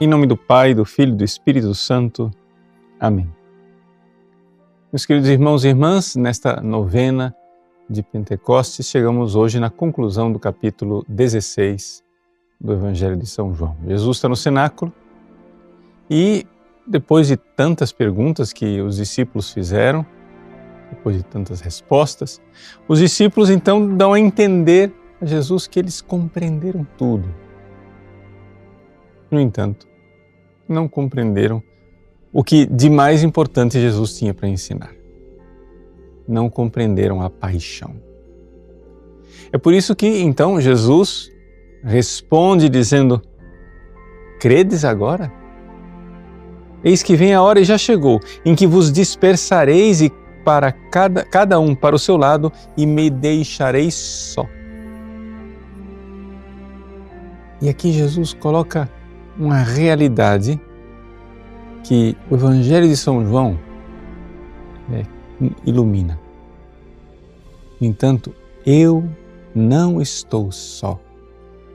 Em nome do Pai, do Filho e do Espírito Santo. Amém. Meus queridos irmãos e irmãs, nesta novena de Pentecostes, chegamos hoje na conclusão do capítulo 16 do Evangelho de São João. Jesus está no cenáculo e, depois de tantas perguntas que os discípulos fizeram, depois de tantas respostas, os discípulos então dão a entender a Jesus que eles compreenderam tudo. No entanto, não compreenderam o que de mais importante Jesus tinha para ensinar. Não compreenderam a paixão. É por isso que então Jesus responde dizendo: Credes agora? Eis que vem a hora e já chegou, em que vos dispersareis e para cada, cada um para o seu lado e me deixareis só. E aqui Jesus coloca uma realidade que o Evangelho de São João é, ilumina. No entanto, eu não estou só,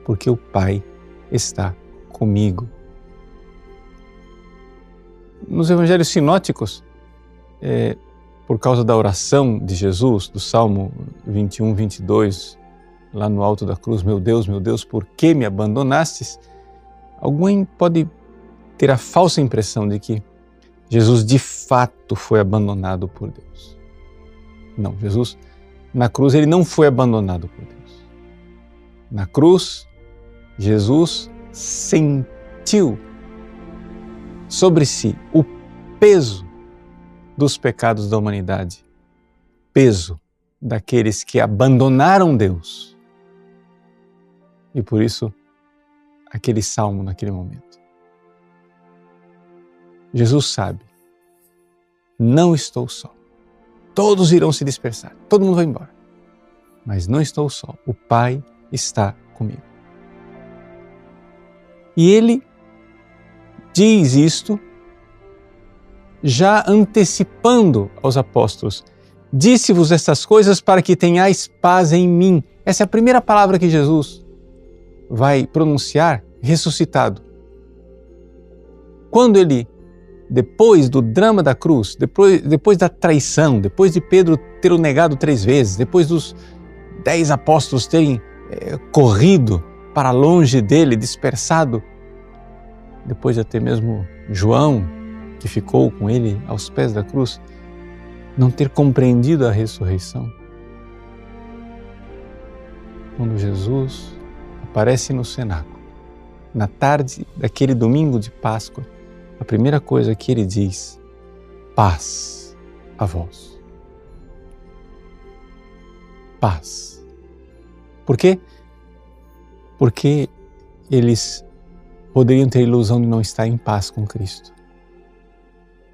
porque o Pai está comigo. Nos Evangelhos sinóticos, é, por causa da oração de Jesus, do Salmo 21, 22, lá no alto da cruz, meu Deus, meu Deus, por que me abandonastes? Alguém pode ter a falsa impressão de que Jesus de fato foi abandonado por Deus. Não, Jesus na cruz ele não foi abandonado por Deus. Na cruz, Jesus sentiu sobre si o peso dos pecados da humanidade, peso daqueles que abandonaram Deus. E por isso aquele salmo naquele momento. Jesus sabe, não estou só. Todos irão se dispersar, todo mundo vai embora. Mas não estou só, o Pai está comigo. E ele diz isto já antecipando aos apóstolos: Disse-vos estas coisas para que tenhais paz em mim. Essa é a primeira palavra que Jesus vai pronunciar ressuscitado. Quando ele, depois do drama da cruz, depois, depois da traição, depois de Pedro ter o negado três vezes, depois dos dez apóstolos terem é, corrido para longe dele, dispersado, depois de até mesmo João, que ficou com ele aos pés da cruz, não ter compreendido a ressurreição. Quando Jesus aparece no cenáculo, na tarde daquele domingo de Páscoa, a primeira coisa que ele diz: paz a vós. Paz. Por quê? Porque eles poderiam ter a ilusão de não estar em paz com Cristo.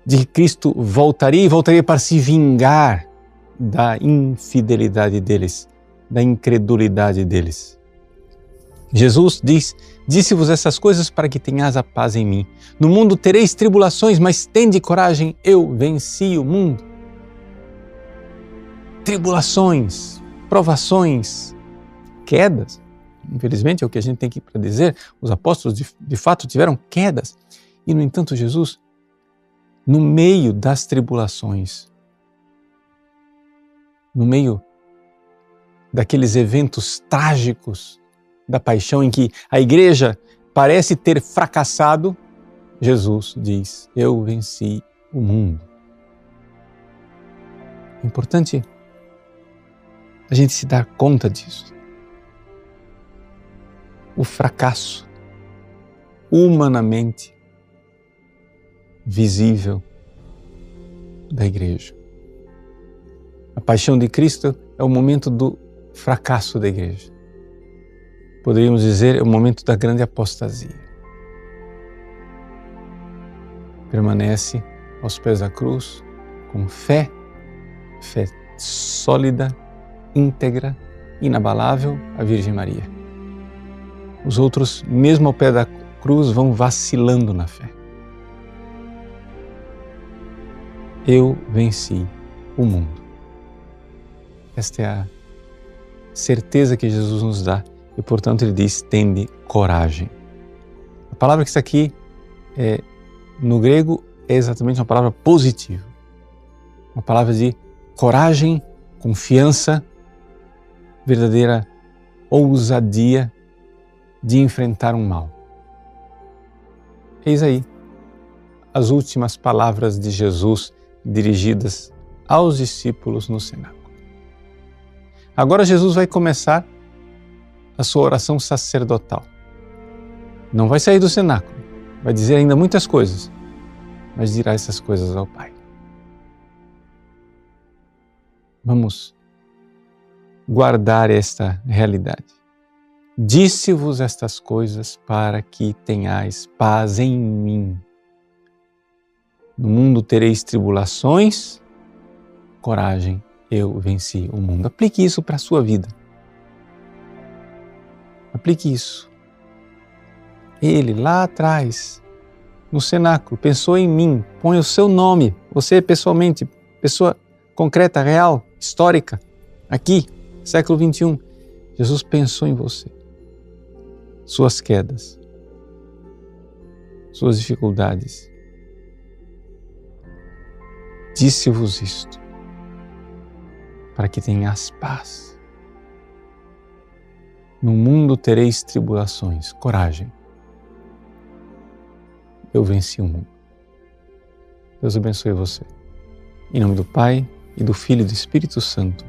De que Cristo voltaria e voltaria para se vingar da infidelidade deles, da incredulidade deles. Jesus diz: Disse-vos essas coisas para que tenhas a paz em mim. No mundo tereis tribulações, mas tende coragem, eu venci o mundo. Tribulações, provações, quedas. Infelizmente é o que a gente tem para dizer. Os apóstolos de, de fato tiveram quedas. E, no entanto, Jesus, no meio das tribulações, no meio daqueles eventos trágicos da paixão em que a igreja parece ter fracassado, Jesus diz: Eu venci o mundo. É importante a gente se dar conta disso. O fracasso, humanamente visível da igreja. A paixão de Cristo é o momento do fracasso da igreja poderíamos dizer, é o momento da grande apostasia. Permanece aos pés da cruz com fé, fé sólida, íntegra, inabalável, a Virgem Maria. Os outros, mesmo ao pé da cruz, vão vacilando na fé. Eu venci o mundo. Esta é a certeza que Jesus nos dá e, portanto, ele diz: tende coragem. A palavra que está aqui é, no grego é exatamente uma palavra positiva, uma palavra de coragem, confiança, verdadeira ousadia de enfrentar um mal. Eis aí as últimas palavras de Jesus dirigidas aos discípulos no cenáculo. Agora Jesus vai começar a sua oração sacerdotal. Não vai sair do cenáculo, vai dizer ainda muitas coisas, mas dirá essas coisas ao Pai. Vamos guardar esta realidade. Disse-vos estas coisas para que tenhais paz em mim. Tereis tribulações, coragem, eu venci o mundo. Aplique isso para a sua vida. Aplique isso. Ele lá atrás, no cenáculo, pensou em mim, põe o seu nome, você pessoalmente, pessoa concreta, real, histórica, aqui, século 21. Jesus pensou em você, suas quedas, suas dificuldades. Disse-vos isto para que tenhas paz. No mundo tereis tribulações, coragem. Eu venci o mundo. Deus abençoe você. Em nome do Pai, e do Filho e do Espírito Santo.